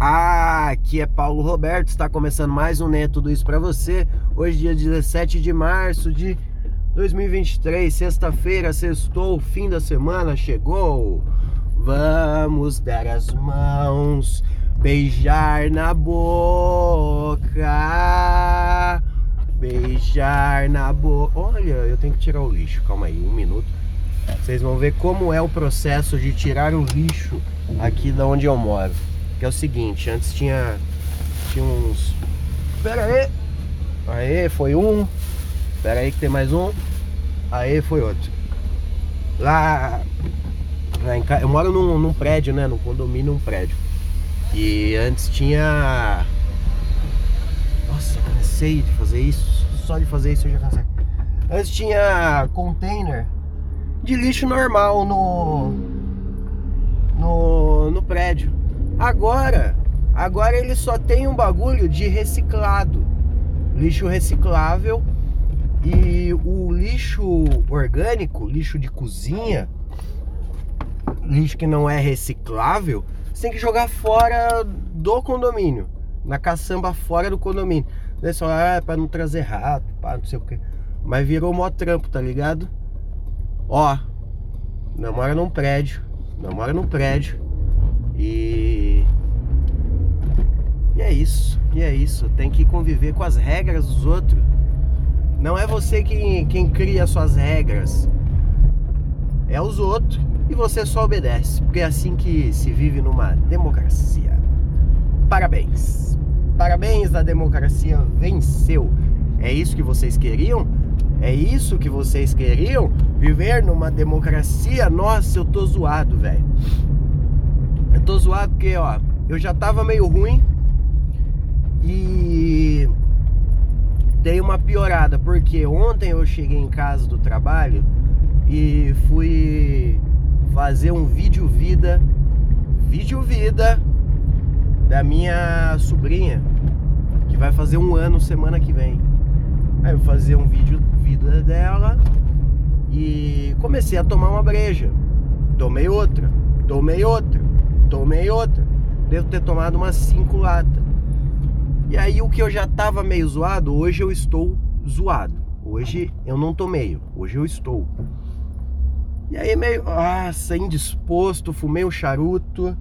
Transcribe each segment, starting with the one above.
Ah, aqui é Paulo Roberto, está começando mais um Né Tudo Isso para você. Hoje, dia 17 de março de 2023, sexta-feira, sextou, fim da semana chegou. Vamos dar as mãos, beijar na boca, beijar na boca. Olha, eu tenho que tirar o lixo, calma aí, um minuto. Vocês vão ver como é o processo de tirar o lixo aqui da onde eu moro. Que é o seguinte, antes tinha, tinha uns... Pera aí! Aê, foi um. Pera aí que tem mais um. Aí foi outro. Lá, lá em eu moro num, num prédio, né? Num condomínio, um prédio. E antes tinha... Nossa, cansei de fazer isso. Só de fazer isso eu já cansei. Antes tinha container de lixo normal no, no, no prédio. Agora, agora ele só tem um bagulho de reciclado, lixo reciclável e o lixo orgânico, lixo de cozinha, lixo que não é reciclável, você tem que jogar fora do condomínio, na caçamba fora do condomínio. Daí só, ah, é pra não trazer rato, pá, não sei o que. Mas virou mó trampo, tá ligado? Ó, namora num prédio, namora num prédio e e é isso, e é isso. Tem que conviver com as regras dos outros. Não é você quem, quem cria suas regras, é os outros e você só obedece, porque é assim que se vive numa democracia. Parabéns, parabéns, a democracia venceu. É isso que vocês queriam? É isso que vocês queriam? Viver numa democracia? Nossa, eu tô zoado, velho. Eu tô zoado porque, ó, eu já tava meio ruim e dei uma piorada, porque ontem eu cheguei em casa do trabalho e fui fazer um vídeo vida, vídeo vida da minha sobrinha, que vai fazer um ano semana que vem. Aí eu fazer um vídeo vida dela e comecei a tomar uma breja. Tomei outra, tomei outra, tomei outra. Devo ter tomado umas cinco latas. E aí o que eu já tava meio zoado, hoje eu estou zoado. Hoje eu não tô meio, hoje eu estou. E aí meio, nossa, indisposto, fumei um charuto,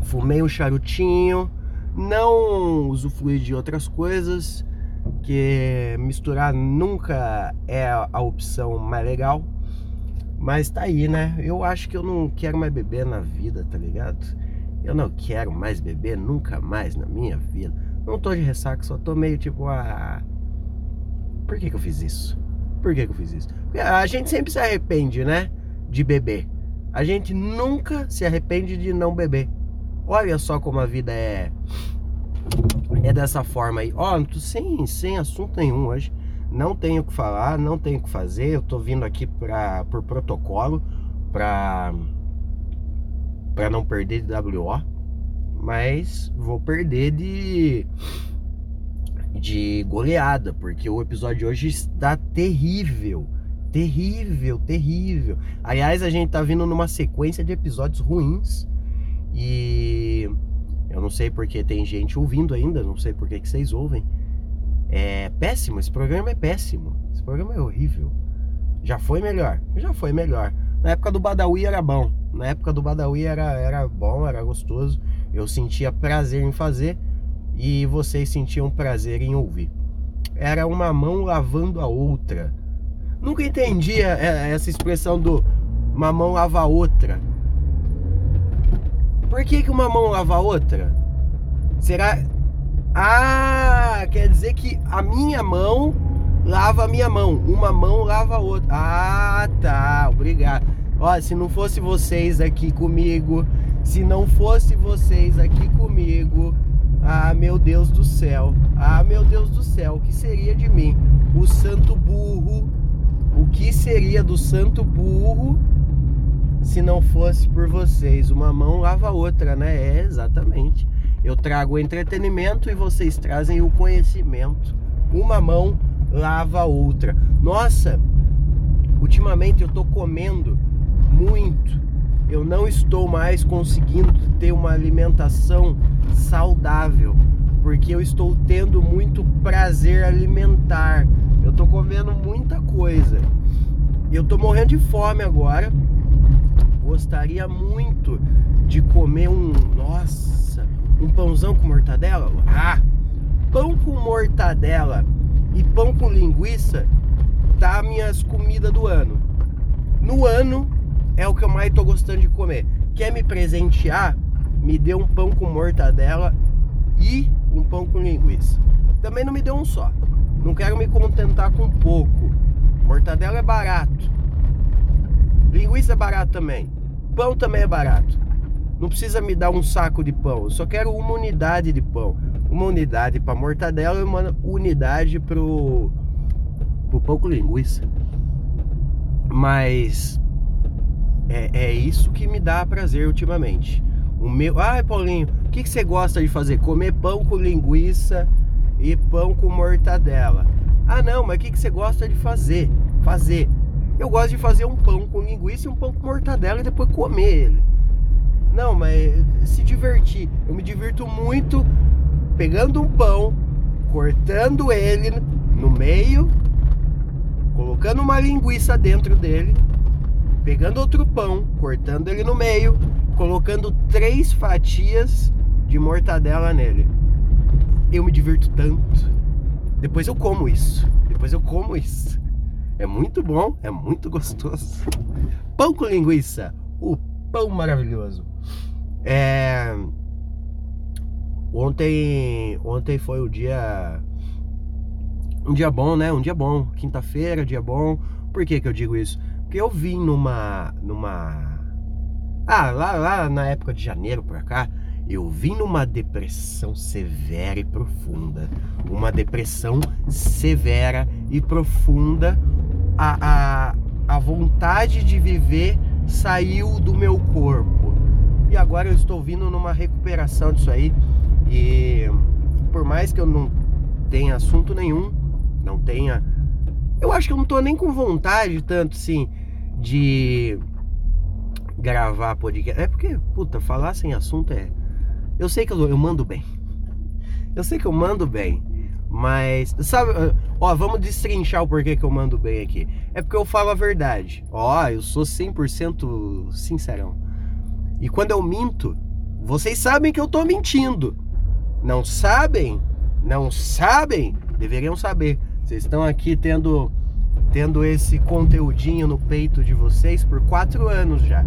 fumei um charutinho, não usufruí de outras coisas que misturar nunca é a opção mais legal. Mas tá aí, né? Eu acho que eu não quero mais beber na vida, tá ligado? Eu não quero mais beber nunca mais na minha vida. Não tô de ressaca, só tô meio tipo, ah. Por que, que eu fiz isso? Por que, que eu fiz isso? Porque a gente sempre se arrepende, né? De beber. A gente nunca se arrepende de não beber. Olha só como a vida é é dessa forma aí. Ó, oh, sem, sem assunto nenhum hoje. Não tenho o que falar, não tenho o que fazer. Eu tô vindo aqui pra, por protocolo pra, pra não perder de WO. Mas vou perder de, de goleada, porque o episódio de hoje está terrível. Terrível, terrível. Aliás, a gente tá vindo numa sequência de episódios ruins. E eu não sei porque tem gente ouvindo ainda, não sei porque que vocês ouvem. É péssimo, esse programa é péssimo. Esse programa é horrível. Já foi melhor, já foi melhor. Na época do Badawi era bom. Na época do Badawi era, era bom, era gostoso. Eu sentia prazer em fazer e vocês sentiam prazer em ouvir. Era uma mão lavando a outra. Nunca entendi essa expressão do uma mão lava a outra. Por que, que uma mão lava a outra? Será. Ah, quer dizer que a minha mão lava a minha mão. Uma mão lava a outra. Ah, tá. Obrigado. Ó, se não fosse vocês aqui comigo, se não fosse vocês aqui comigo, ah, meu Deus do céu. Ah, meu Deus do céu, o que seria de mim? O santo burro. O que seria do santo burro se não fosse por vocês. Uma mão lava a outra, né? É, exatamente. Eu trago o entretenimento e vocês trazem o conhecimento. Uma mão lava a outra. Nossa, ultimamente eu tô comendo muito. Eu não estou mais conseguindo ter uma alimentação porque eu estou tendo muito prazer alimentar. Eu tô comendo muita coisa. Eu tô morrendo de fome agora. Gostaria muito de comer um, nossa, um pãozão com mortadela. Ah, pão com mortadela e pão com linguiça tá minhas comidas do ano. No ano é o que eu mais tô gostando de comer. Quer me presentear? Me dê um pão com mortadela e um pão com linguiça. Também não me dê um só. Não quero me contentar com pouco. Mortadela é barato. Linguiça é barato também. Pão também é barato. Não precisa me dar um saco de pão. Eu só quero uma unidade de pão. Uma unidade para mortadela e uma unidade pro, pro pão com linguiça. Mas é, é isso que me dá prazer ultimamente. O meu. Ai, Paulinho, o que, que você gosta de fazer? Comer pão com linguiça e pão com mortadela. Ah, não, mas o que, que você gosta de fazer? Fazer. Eu gosto de fazer um pão com linguiça e um pão com mortadela e depois comer ele. Não, mas se divertir. Eu me divirto muito pegando um pão, cortando ele no meio, colocando uma linguiça dentro dele, pegando outro pão, cortando ele no meio, colocando três fatias de mortadela nele. Eu me divirto tanto. Depois eu como isso. Depois eu como isso. É muito bom, é muito gostoso. Pão com linguiça, o pão maravilhoso. É... Ontem, ontem foi o dia um dia bom, né? Um dia bom. Quinta-feira, dia bom. Por que que eu digo isso? Porque eu vim numa numa Ah, lá lá na época de janeiro para cá, eu vim numa depressão severa e profunda. Uma depressão severa e profunda a, a, a vontade de viver saiu do meu corpo. E agora eu estou vindo numa recuperação disso aí. E por mais que eu não tenha assunto nenhum, não tenha. Eu acho que eu não tô nem com vontade tanto assim de gravar podcast. É porque, puta, falar sem assunto é. Eu sei que eu, eu mando bem. Eu sei que eu mando bem. Mas, sabe, ó, vamos destrinchar o porquê que eu mando bem aqui. É porque eu falo a verdade. Ó, eu sou 100% sincerão. E quando eu minto, vocês sabem que eu tô mentindo. Não sabem? Não sabem? Deveriam saber. Vocês estão aqui tendo tendo esse conteúdinho no peito de vocês por quatro anos já.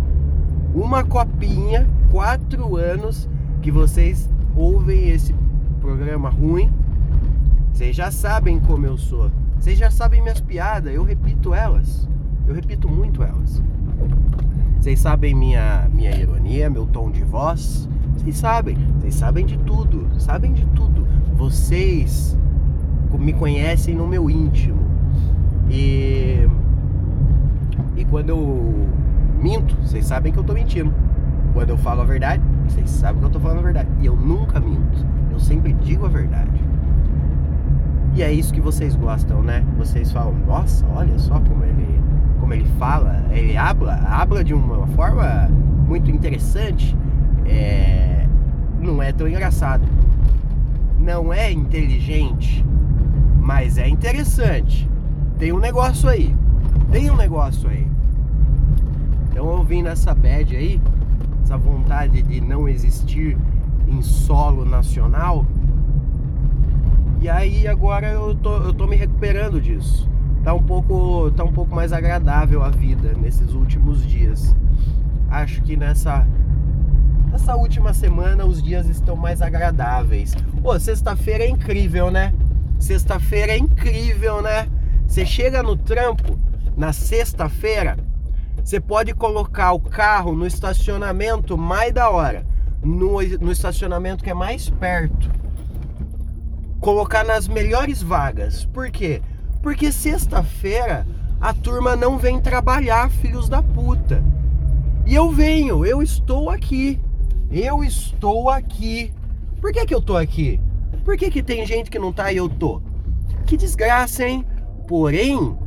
Uma copinha, quatro anos que vocês ouvem esse programa ruim vocês já sabem como eu sou. Vocês já sabem minhas piadas. Eu repito elas. Eu repito muito elas. Vocês sabem minha, minha ironia, meu tom de voz. Vocês sabem. Vocês sabem de tudo. Sabem de tudo. Vocês me conhecem no meu íntimo. E. E quando eu minto, vocês sabem que eu tô mentindo. Quando eu falo a verdade, vocês sabem que eu tô falando a verdade. E eu nunca minto. Eu sempre digo a verdade. E é isso que vocês gostam, né? Vocês falam, nossa, olha só como ele, como ele fala, ele habla, habla de uma forma muito interessante. É, não é tão engraçado. Não é inteligente, mas é interessante. Tem um negócio aí. Tem um negócio aí. Então eu vim nessa bad aí, essa vontade de não existir em solo nacional e aí agora eu tô, eu tô me recuperando disso. Tá um pouco, tá um pouco mais agradável a vida nesses últimos dias. Acho que nessa essa última semana os dias estão mais agradáveis. Pô, sexta-feira é incrível, né? Sexta-feira é incrível, né? Você chega no trampo na sexta-feira, você pode colocar o carro no estacionamento mais da hora, no, no estacionamento que é mais perto colocar nas melhores vagas. Por quê? Porque sexta-feira a turma não vem trabalhar, filhos da puta. E eu venho, eu estou aqui. Eu estou aqui. Por que, que eu tô aqui? Por que, que tem gente que não tá e eu tô? Que desgraça, hein? Porém,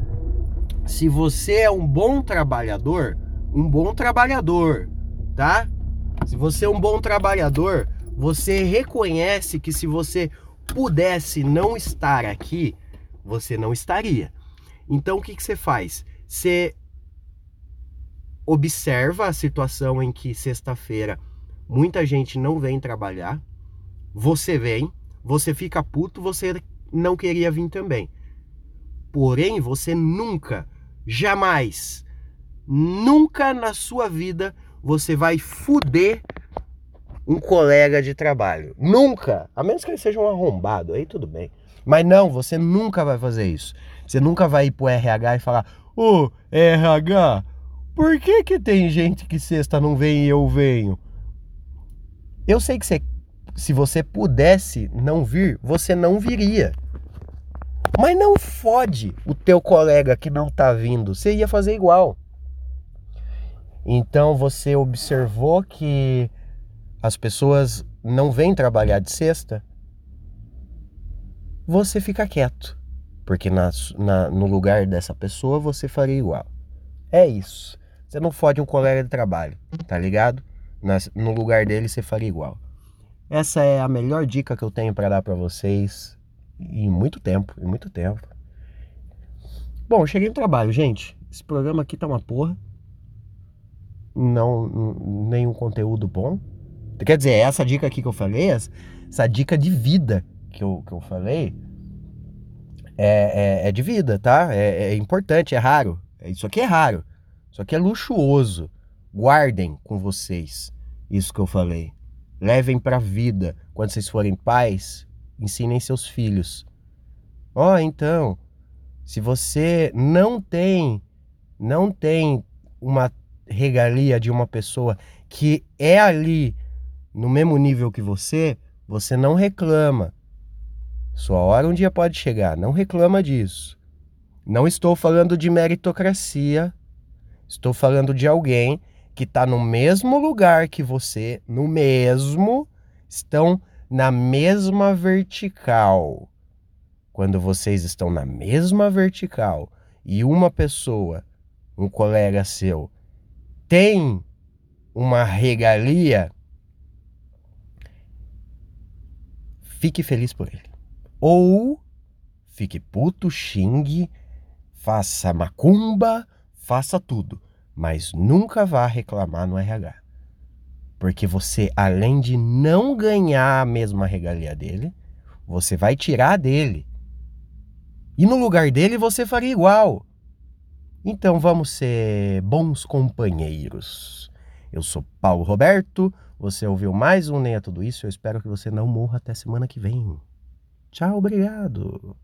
se você é um bom trabalhador, um bom trabalhador, tá? Se você é um bom trabalhador, você reconhece que se você pudesse não estar aqui, você não estaria. Então o que, que você faz? Você observa a situação em que sexta-feira muita gente não vem trabalhar, você vem, você fica puto, você não queria vir também. Porém, você nunca, jamais, nunca na sua vida você vai fuder um colega de trabalho. Nunca! A menos que ele seja um arrombado, aí tudo bem. Mas não, você nunca vai fazer isso. Você nunca vai ir pro RH e falar: Ô, oh, RH, por que que tem gente que sexta não vem e eu venho? Eu sei que você, se você pudesse não vir, você não viria. Mas não fode o teu colega que não tá vindo. Você ia fazer igual. Então você observou que as pessoas não vêm trabalhar de sexta, você fica quieto. Porque na, na, no lugar dessa pessoa você faria igual. É isso. Você não fode um colega de trabalho, tá ligado? no lugar dele você faria igual. Essa é a melhor dica que eu tenho para dar para vocês em muito tempo, em muito tempo. Bom, cheguei no trabalho, gente. Esse programa aqui tá uma porra. Não, nenhum conteúdo bom. Quer dizer, essa dica aqui que eu falei, essa dica de vida que eu, que eu falei, é, é, é de vida, tá? É, é, importante, é raro. Isso aqui é raro. Isso aqui é luxuoso. Guardem com vocês isso que eu falei. Levem para a vida. Quando vocês forem pais, ensinem seus filhos. Ó, oh, então, se você não tem, não tem uma regalia de uma pessoa que é ali no mesmo nível que você, você não reclama. Sua hora um dia pode chegar, não reclama disso. Não estou falando de meritocracia, estou falando de alguém que está no mesmo lugar que você, no mesmo, estão na mesma vertical. Quando vocês estão na mesma vertical e uma pessoa, um colega seu, tem uma regalia, fique feliz por ele. Ou fique puto, xingue, faça macumba, faça tudo mas nunca vá reclamar no RH. Porque você, além de não ganhar a mesma regalia dele, você vai tirar dele. E no lugar dele você faria igual. Então vamos ser bons companheiros. Eu sou Paulo Roberto, você ouviu mais um Nem é Tudo Isso. Eu espero que você não morra até semana que vem. Tchau, obrigado.